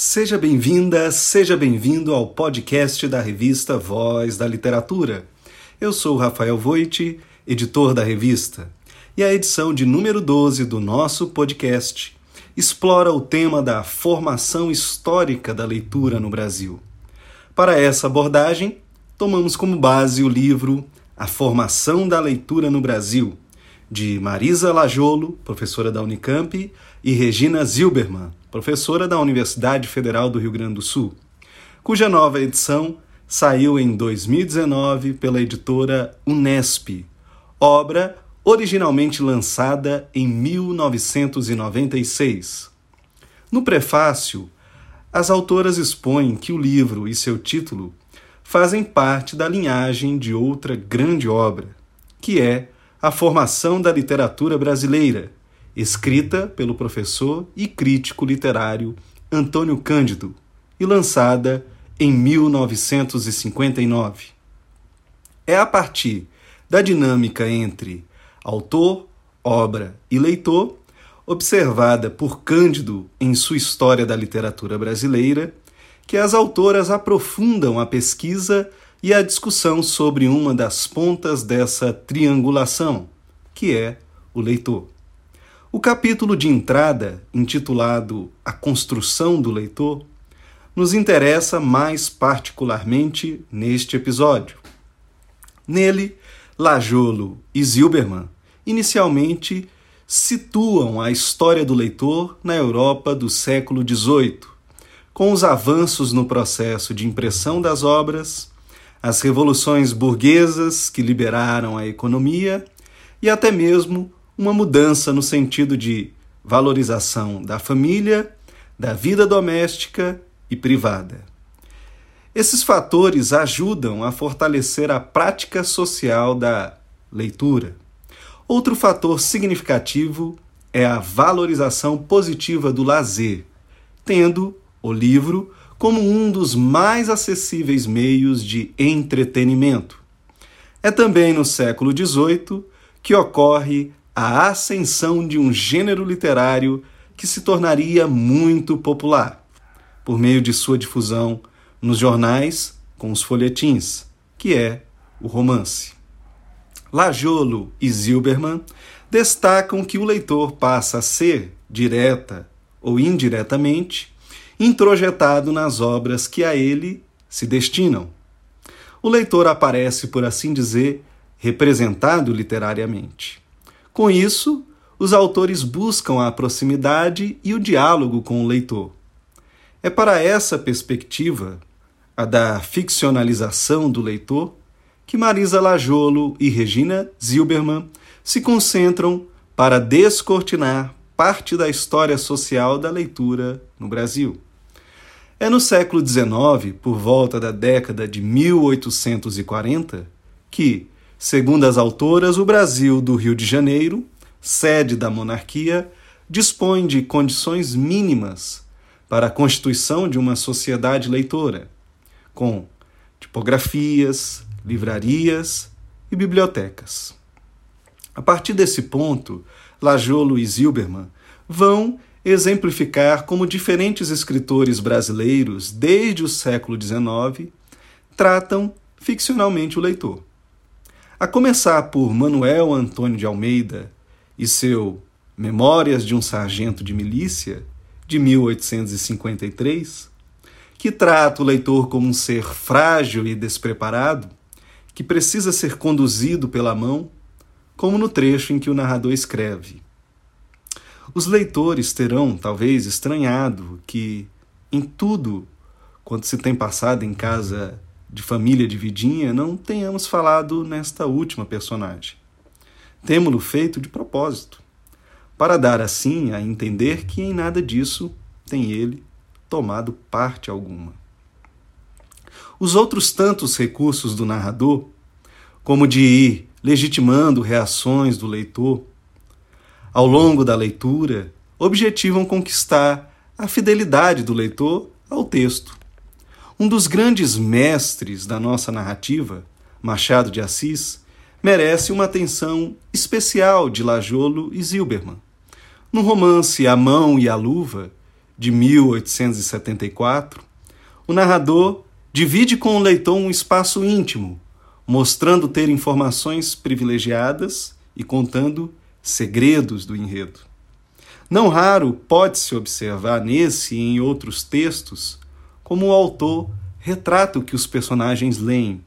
Seja bem-vinda, seja bem-vindo ao podcast da revista Voz da Literatura. Eu sou Rafael Voit, editor da revista, e a edição de número 12 do nosso podcast explora o tema da formação histórica da leitura no Brasil. Para essa abordagem, tomamos como base o livro A Formação da Leitura no Brasil, de Marisa Lajolo, professora da Unicamp, e Regina Zilberman, professora da Universidade Federal do Rio Grande do Sul, cuja nova edição saiu em 2019 pela editora Unesp, obra originalmente lançada em 1996. No prefácio, as autoras expõem que o livro e seu título fazem parte da linhagem de outra grande obra, que é A Formação da Literatura Brasileira, escrita pelo professor e crítico literário Antônio Cândido e lançada em 1959. É a partir da dinâmica entre autor, obra e leitor, observada por Cândido em sua História da Literatura Brasileira, que as autoras aprofundam a pesquisa e a discussão sobre uma das pontas dessa triangulação, que é o leitor. O capítulo de entrada, intitulado A Construção do Leitor, nos interessa mais particularmente neste episódio. Nele, Lajolo e Zilberman inicialmente situam a história do leitor na Europa do século XVIII, com os avanços no processo de impressão das obras, as revoluções burguesas que liberaram a economia e até mesmo uma mudança no sentido de valorização da família, da vida doméstica e privada. Esses fatores ajudam a fortalecer a prática social da leitura. Outro fator significativo é a valorização positiva do lazer, tendo o livro como um dos mais acessíveis meios de entretenimento. É também no século XVIII que ocorre a ascensão de um gênero literário que se tornaria muito popular, por meio de sua difusão nos jornais com os folhetins, que é o romance. Lajolo e Zilberman destacam que o leitor passa a ser, direta ou indiretamente, introjetado nas obras que a ele se destinam. O leitor aparece, por assim dizer, representado literariamente. Com isso, os autores buscam a proximidade e o diálogo com o leitor. É para essa perspectiva, a da ficcionalização do leitor, que Marisa Lajolo e Regina Zilberman se concentram para descortinar parte da história social da leitura no Brasil. É no século XIX, por volta da década de 1840, que, Segundo as autoras, o Brasil do Rio de Janeiro, sede da monarquia, dispõe de condições mínimas para a constituição de uma sociedade leitora, com tipografias, livrarias e bibliotecas. A partir desse ponto, Lajolo e Zilberman vão exemplificar como diferentes escritores brasileiros, desde o século XIX, tratam ficcionalmente o leitor. A começar por Manuel Antônio de Almeida e seu Memórias de um Sargento de Milícia, de 1853, que trata o leitor como um ser frágil e despreparado, que precisa ser conduzido pela mão, como no trecho em que o narrador escreve. Os leitores terão, talvez, estranhado que, em tudo quanto se tem passado em casa de família dividinha, não tenhamos falado nesta última personagem. Temo-lo feito de propósito, para dar assim a entender que em nada disso tem ele tomado parte alguma. Os outros tantos recursos do narrador, como de ir legitimando reações do leitor, ao longo da leitura, objetivam conquistar a fidelidade do leitor ao texto, um dos grandes mestres da nossa narrativa, Machado de Assis, merece uma atenção especial de Lajolo e Zilberman. No romance A Mão e a Luva, de 1874, o narrador divide com o leitor um espaço íntimo, mostrando ter informações privilegiadas e contando segredos do enredo. Não raro pode-se observar nesse e em outros textos como o autor retrata o que os personagens leem,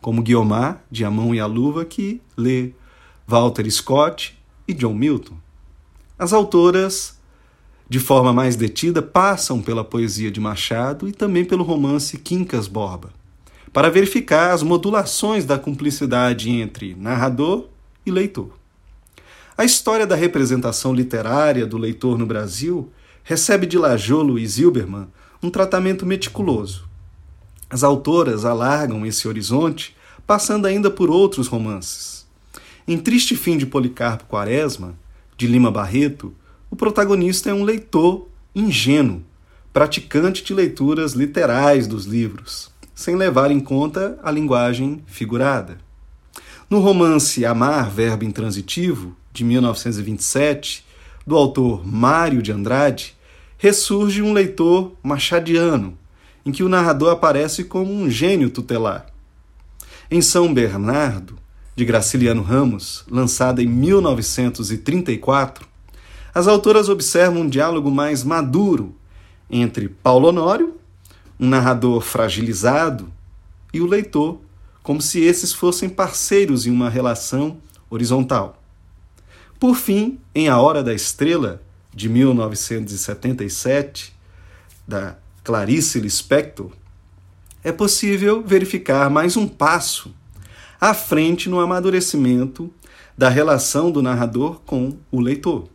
como Guiomar, de A Mão e a Luva, que lê Walter Scott e John Milton. As autoras, de forma mais detida, passam pela poesia de Machado e também pelo romance Quincas Borba, para verificar as modulações da cumplicidade entre narrador e leitor. A história da representação literária do leitor no Brasil recebe de Lajolo e Zilberman um tratamento meticuloso. As autoras alargam esse horizonte, passando ainda por outros romances. Em Triste Fim de Policarpo Quaresma, de Lima Barreto, o protagonista é um leitor ingênuo, praticante de leituras literais dos livros, sem levar em conta a linguagem figurada. No romance Amar, Verbo Intransitivo, de 1927, do autor Mário de Andrade, ressurge um leitor machadiano, em que o narrador aparece como um gênio tutelar. Em São Bernardo, de Graciliano Ramos, lançada em 1934, as autoras observam um diálogo mais maduro entre Paulo Honório, um narrador fragilizado, e o leitor, como se esses fossem parceiros em uma relação horizontal. Por fim, em A Hora da Estrela, de 1977, da Clarice Lispector, é possível verificar mais um passo à frente no amadurecimento da relação do narrador com o leitor.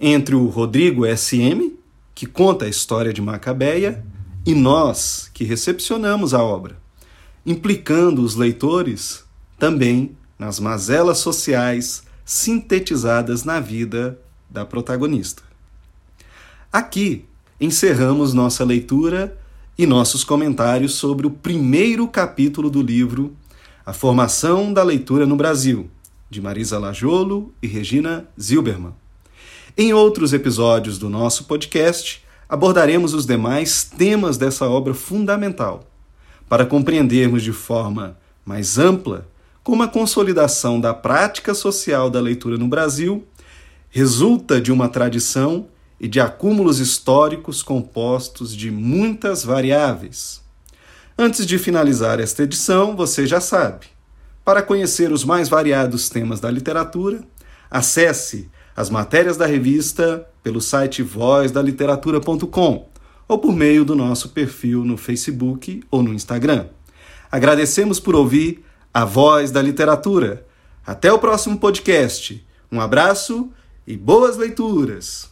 Entre o Rodrigo SM, que conta a história de Macabeia, e nós, que recepcionamos a obra, implicando os leitores também nas mazelas sociais sintetizadas na vida da protagonista. Aqui encerramos nossa leitura e nossos comentários sobre o primeiro capítulo do livro A Formação da Leitura no Brasil, de Marisa Lajolo e Regina Zilberman. Em outros episódios do nosso podcast, abordaremos os demais temas dessa obra fundamental, para compreendermos de forma mais ampla como a consolidação da prática social da leitura no Brasil resulta de uma tradição e de acúmulos históricos compostos de muitas variáveis. Antes de finalizar esta edição, você já sabe. Para conhecer os mais variados temas da literatura, acesse as matérias da revista pelo site vozdaliteratura.com ou por meio do nosso perfil no Facebook ou no Instagram. Agradecemos por ouvir a voz da literatura. Até o próximo podcast. Um abraço e boas leituras!